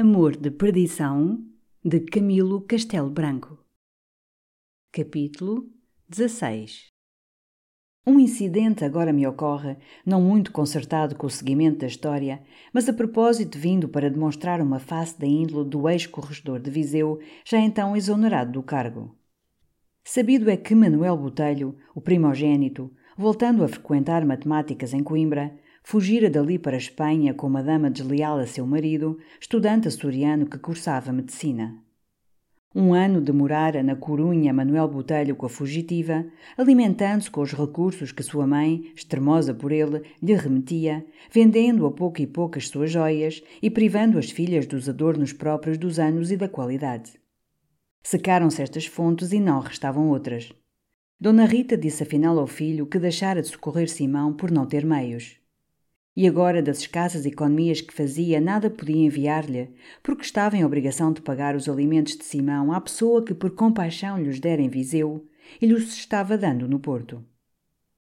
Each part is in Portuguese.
Amor de Perdição de Camilo Castelo Branco. Capítulo 16 Um incidente agora me ocorre, não muito concertado com o seguimento da história, mas a propósito vindo para demonstrar uma face da índole do ex-corregedor de Viseu, já então exonerado do cargo. Sabido é que Manuel Botelho, o primogênito, voltando a frequentar matemáticas em Coimbra, fugira dali para a Espanha com uma dama desleal a seu marido, estudante açoriano que cursava medicina. Um ano demorara na Corunha Manuel Botelho com a fugitiva, alimentando-se com os recursos que sua mãe, extremosa por ele, lhe remetia, vendendo a pouco e pouco as suas joias e privando as filhas dos adornos próprios dos anos e da qualidade. Secaram-se estas fontes e não restavam outras. Dona Rita disse afinal ao filho que deixara de socorrer Simão por não ter meios. E agora, das escassas economias que fazia, nada podia enviar-lhe, porque estava em obrigação de pagar os alimentos de Simão à pessoa que por compaixão lhes dera em Viseu e lhes estava dando no Porto.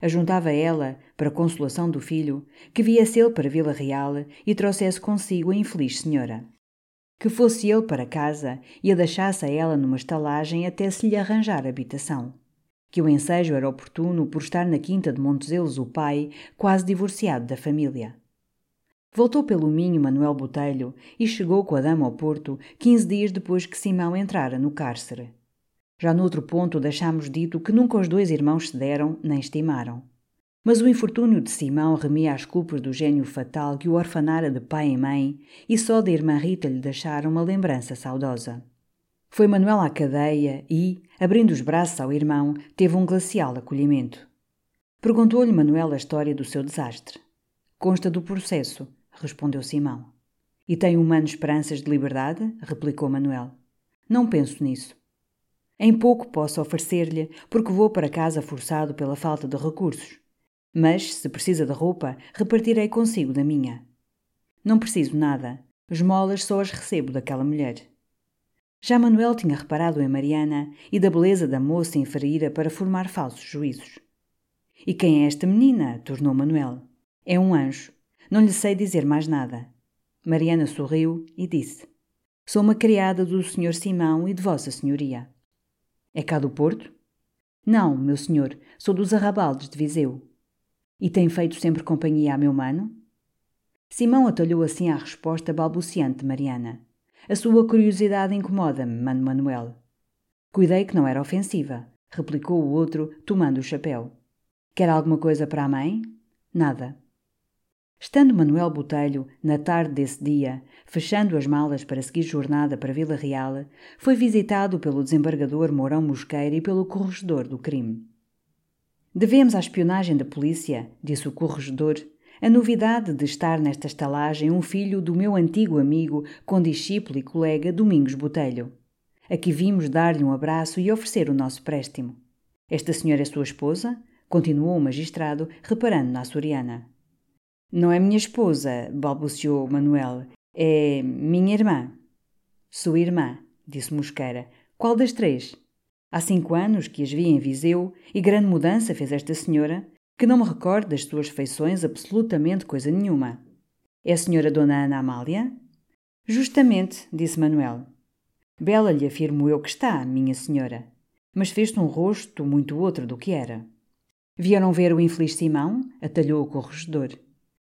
Ajuntava ela, para consolação do filho, que viesse ele para Vila Real e trouxesse consigo a infeliz senhora. Que fosse ele para casa e a deixasse a ela numa estalagem até se lhe arranjar habitação que o ensejo era oportuno por estar na quinta de Monteselos o pai, quase divorciado da família. Voltou pelo Minho Manuel Botelho e chegou com a dama ao Porto quinze dias depois que Simão entrara no cárcere. Já noutro ponto deixámos dito que nunca os dois irmãos se deram nem estimaram. Mas o infortúnio de Simão remia às culpas do gênio fatal que o orfanara de pai e mãe, e só da irmã Rita lhe deixara uma lembrança saudosa. Foi Manuel à cadeia e, abrindo os braços ao irmão, teve um glacial acolhimento. Perguntou-lhe Manuel a história do seu desastre. Consta do processo, respondeu Simão. E tem humano esperanças de liberdade? replicou Manuel. Não penso nisso. Em pouco posso oferecer-lhe, porque vou para casa forçado pela falta de recursos. Mas, se precisa de roupa, repartirei consigo da minha. Não preciso nada. Esmolas só as recebo daquela mulher. Já Manuel tinha reparado em Mariana e da beleza da moça inferira para formar falsos juízos. E quem é esta menina? tornou Manuel. É um anjo. Não lhe sei dizer mais nada. Mariana sorriu e disse: Sou uma criada do Sr. Simão e de Vossa Senhoria. É cá do Porto? Não, meu senhor, sou dos arrabaldes de Viseu. E tem feito sempre companhia a meu mano? Simão atalhou assim à resposta balbuciante de Mariana. A sua curiosidade incomoda-me, Mano Manuel. Cuidei que não era ofensiva, replicou o outro, tomando o chapéu. Quer alguma coisa para a mãe? Nada. Estando Manuel Botelho, na tarde desse dia, fechando as malas para seguir jornada para Vila Real, foi visitado pelo desembargador Mourão Mosqueira e pelo corregedor do crime. Devemos à espionagem da polícia, disse o corregedor, a novidade de estar nesta estalagem um filho do meu antigo amigo, condiscípulo e colega Domingos Botelho. Aqui vimos dar-lhe um abraço e oferecer o nosso préstimo. Esta senhora é sua esposa? Continuou o magistrado, reparando na açoriana. Não é minha esposa, balbuciou Manuel. É minha irmã. Sua irmã, disse Mosqueira. Qual das três? Há cinco anos que as vi em Viseu e grande mudança fez esta senhora que não me recordo das suas feições absolutamente coisa nenhuma. É a senhora Dona Ana Amália? Justamente, disse Manuel. Bela lhe afirmo eu que está, minha senhora, mas fez-te um rosto muito outro do que era. Vieram ver o infeliz Simão? atalhou o corregedor.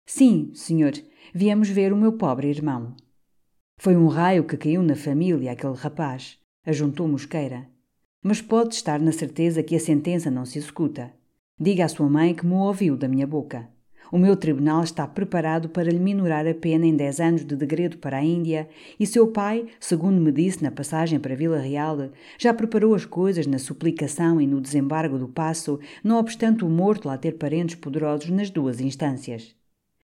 Sim, senhor, viemos ver o meu pobre irmão. Foi um raio que caiu na família aquele rapaz, ajuntou Mosqueira. Mas pode estar na certeza que a sentença não se executa. Diga à sua mãe que me ouviu da minha boca. O meu tribunal está preparado para lhe minorar a pena em dez anos de degredo para a Índia, e seu pai, segundo me disse na passagem para Vila Real, já preparou as coisas na suplicação e no desembargo do passo, não obstante o morto lá ter parentes poderosos nas duas instâncias.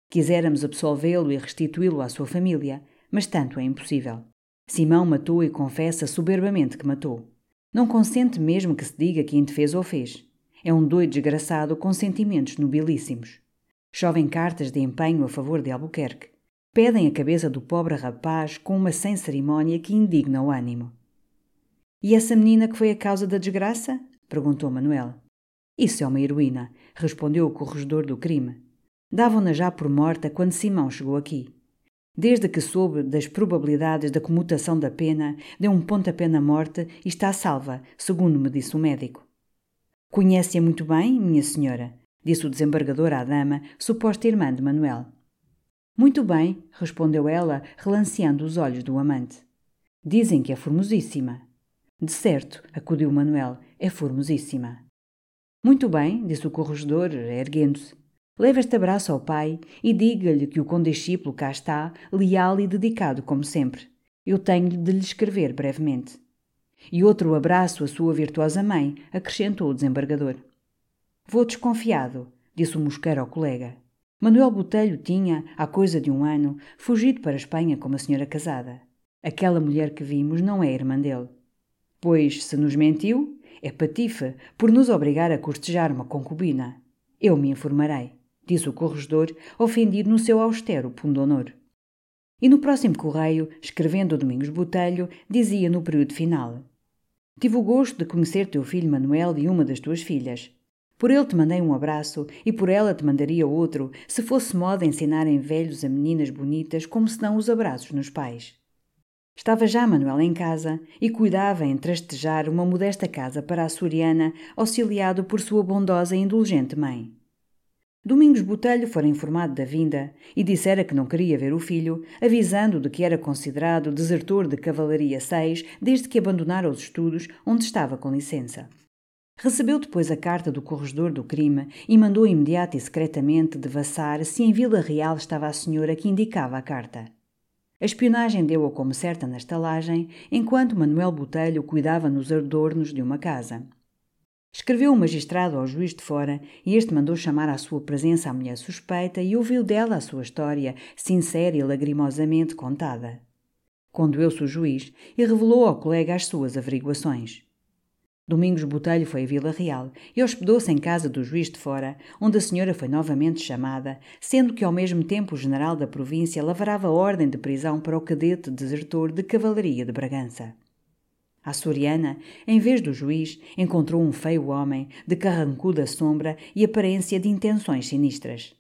Quiséramos absolvê-lo e restituí-lo à sua família, mas tanto é impossível. Simão matou e confessa soberbamente que matou. Não consente mesmo que se diga quem te fez ou fez. É um doido desgraçado com sentimentos nobilíssimos. Chovem cartas de empenho a favor de Albuquerque. Pedem a cabeça do pobre rapaz com uma sem cerimónia que indigna o ânimo. E essa menina que foi a causa da desgraça? perguntou Manuel. Isso é uma heroína, respondeu o corregedor do crime. Davam-na já por morta quando Simão chegou aqui. Desde que soube das probabilidades da comutação da pena, deu um pontapé na morte e está salva, segundo me disse o médico. Conhece-a muito bem, minha senhora, disse o desembargador à dama, suposta irmã de Manuel. Muito bem, respondeu ela, relanceando os olhos do amante. Dizem que é formosíssima. De certo, acudiu Manuel, é formosíssima. Muito bem, disse o corregedor, erguendo-se. Leve este abraço ao pai e diga-lhe que o condiscípulo cá está, leal e dedicado como sempre. Eu tenho de lhe escrever brevemente. E outro abraço à sua virtuosa mãe, acrescentou o desembargador. Vou desconfiado, disse o mosqueiro ao colega. Manuel Botelho tinha, há coisa de um ano, fugido para a Espanha com uma senhora casada. Aquela mulher que vimos não é irmã dele. Pois, se nos mentiu, é patife por nos obrigar a cortejar uma concubina. Eu me informarei disse o corregedor, ofendido no seu austero pundonor. E no próximo correio, escrevendo a Domingos Botelho, dizia no período final: Tive o gosto de conhecer teu filho Manuel e uma das tuas filhas. Por ele te mandei um abraço e por ela te mandaria outro, se fosse moda ensinarem velhos a meninas bonitas como se dão os abraços nos pais. Estava já Manuel em casa e cuidava em trastejar uma modesta casa para a Soriana, auxiliado por sua bondosa e indulgente mãe. Domingos Botelho fora informado da vinda e dissera que não queria ver o filho, avisando de que era considerado desertor de Cavalaria 6 desde que abandonara os estudos, onde estava com licença. Recebeu depois a carta do corregedor do crime e mandou imediata e secretamente devassar se em Vila Real estava a senhora que indicava a carta. A espionagem deu-a como certa na estalagem, enquanto Manuel Botelho cuidava nos adornos de uma casa. Escreveu o magistrado ao juiz de fora e este mandou chamar à sua presença a mulher suspeita e ouviu dela a sua história, sincera e lagrimosamente contada. Condoeu-se o juiz e revelou ao colega as suas averiguações. Domingos Botelho foi a Vila Real e hospedou-se em casa do juiz de fora, onde a senhora foi novamente chamada, sendo que ao mesmo tempo o general da província lavrava ordem de prisão para o cadete desertor de cavalaria de Bragança. A Soriana, em vez do juiz, encontrou um feio homem, de carrancuda sombra e aparência de intenções sinistras.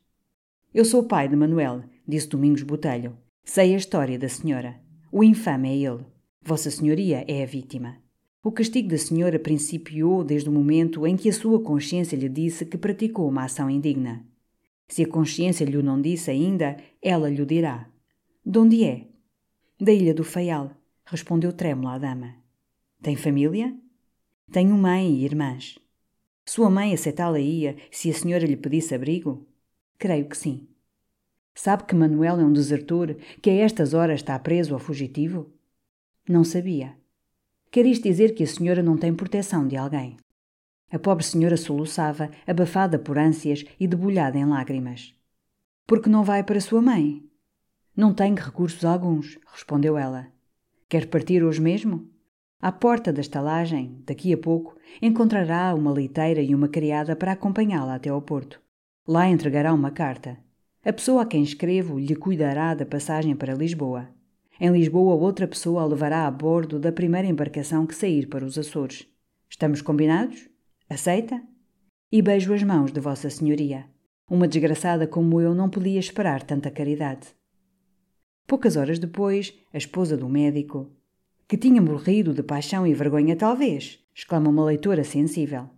Eu sou o pai de Manuel, disse Domingos Botelho. Sei a história da senhora. O infame é ele. Vossa Senhoria é a vítima. O castigo da senhora principiou desde o momento em que a sua consciência lhe disse que praticou uma ação indigna. Se a consciência lhe o não disse ainda, ela lhe o dirá. De onde é? Da ilha do Faial, respondeu trêmula a dama. Tem família? Tenho mãe e irmãs. Sua mãe aceitá-la-ia se a senhora lhe pedisse abrigo? Creio que sim. Sabe que Manuel é um desertor que a estas horas está preso ou fugitivo? Não sabia. Quer isto dizer que a senhora não tem proteção de alguém? A pobre senhora soluçava, abafada por ânsias e debulhada em lágrimas. Porque não vai para sua mãe? Não tenho recursos alguns, respondeu ela. Quer partir hoje mesmo? À porta da estalagem, daqui a pouco, encontrará uma leiteira e uma criada para acompanhá-la até ao porto. Lá entregará uma carta. A pessoa a quem escrevo lhe cuidará da passagem para Lisboa. Em Lisboa, outra pessoa a levará a bordo da primeira embarcação que sair para os Açores. Estamos combinados? Aceita? E beijo as mãos de Vossa Senhoria. Uma desgraçada como eu não podia esperar tanta caridade. Poucas horas depois, a esposa do médico, que tinha morrido de paixão e vergonha, talvez, exclama uma leitora sensível.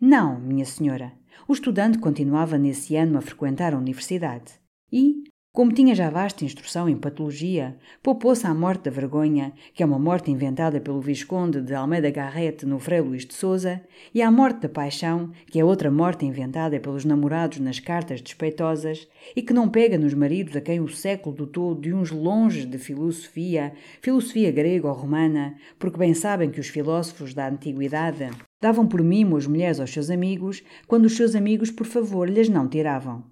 Não, minha senhora. O estudante continuava nesse ano a frequentar a universidade. E, como tinha já vasta instrução em patologia, poupou-se à morte da vergonha, que é uma morte inventada pelo Visconde de Almeida Garrete no Frei Luís de Souza, e à morte da paixão, que é outra morte inventada pelos namorados nas cartas despeitosas, e que não pega nos maridos a quem o século dotou de uns longes de filosofia, filosofia grega ou romana, porque bem sabem que os filósofos da antiguidade davam por mimo as mulheres aos seus amigos, quando os seus amigos por favor lhes não tiravam.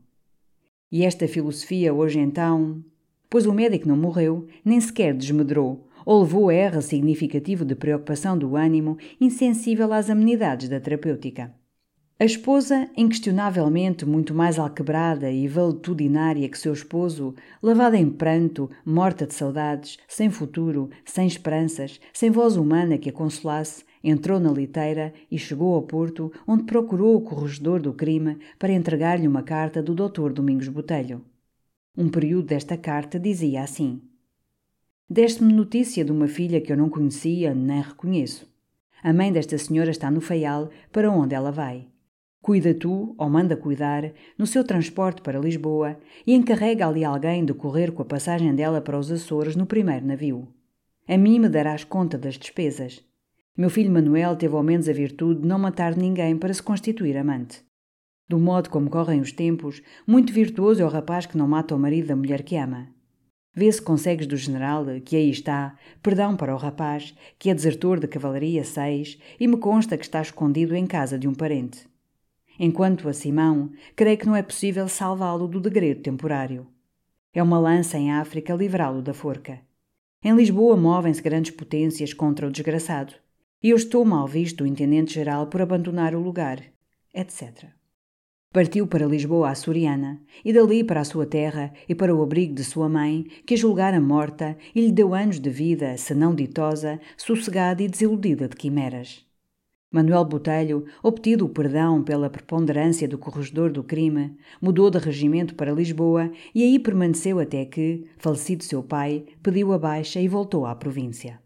E esta filosofia hoje então. pois o médico não morreu, nem sequer desmedrou, ou levou a erro significativo de preocupação do ânimo, insensível às amenidades da terapêutica. A esposa, inquestionavelmente muito mais alquebrada e valetudinária que seu esposo, lavada em pranto, morta de saudades, sem futuro, sem esperanças, sem voz humana que a consolasse, entrou na liteira e chegou ao porto, onde procurou o corregedor do crime para entregar-lhe uma carta do Dr. Domingos Botelho. Um período desta carta dizia assim: Deste-me notícia de uma filha que eu não conhecia nem reconheço. A mãe desta senhora está no Faial, para onde ela vai. Cuida tu, ou manda cuidar, no seu transporte para Lisboa e encarrega ali alguém de correr com a passagem dela para os Açores no primeiro navio. A mim me darás conta das despesas. Meu filho Manuel teve ao menos a virtude de não matar ninguém para se constituir amante. Do modo como correm os tempos, muito virtuoso é o rapaz que não mata o marido da mulher que ama. Vê se consegues do general, que aí está, perdão para o rapaz, que é desertor de cavalaria 6 e me consta que está escondido em casa de um parente. Enquanto a Simão, creio que não é possível salvá-lo do degredo temporário. É uma lança em África livrá-lo da forca. Em Lisboa movem-se grandes potências contra o desgraçado, e eu estou mal visto do intendente-geral por abandonar o lugar, etc. Partiu para Lisboa açoriana, e dali para a sua terra e para o abrigo de sua mãe, que a julgara morta e lhe deu anos de vida, se não ditosa, sossegada e desiludida de quimeras. Manuel Botelho, obtido o perdão pela preponderância do corregedor do crime, mudou de regimento para Lisboa e aí permaneceu até que, falecido seu pai, pediu a baixa e voltou à província.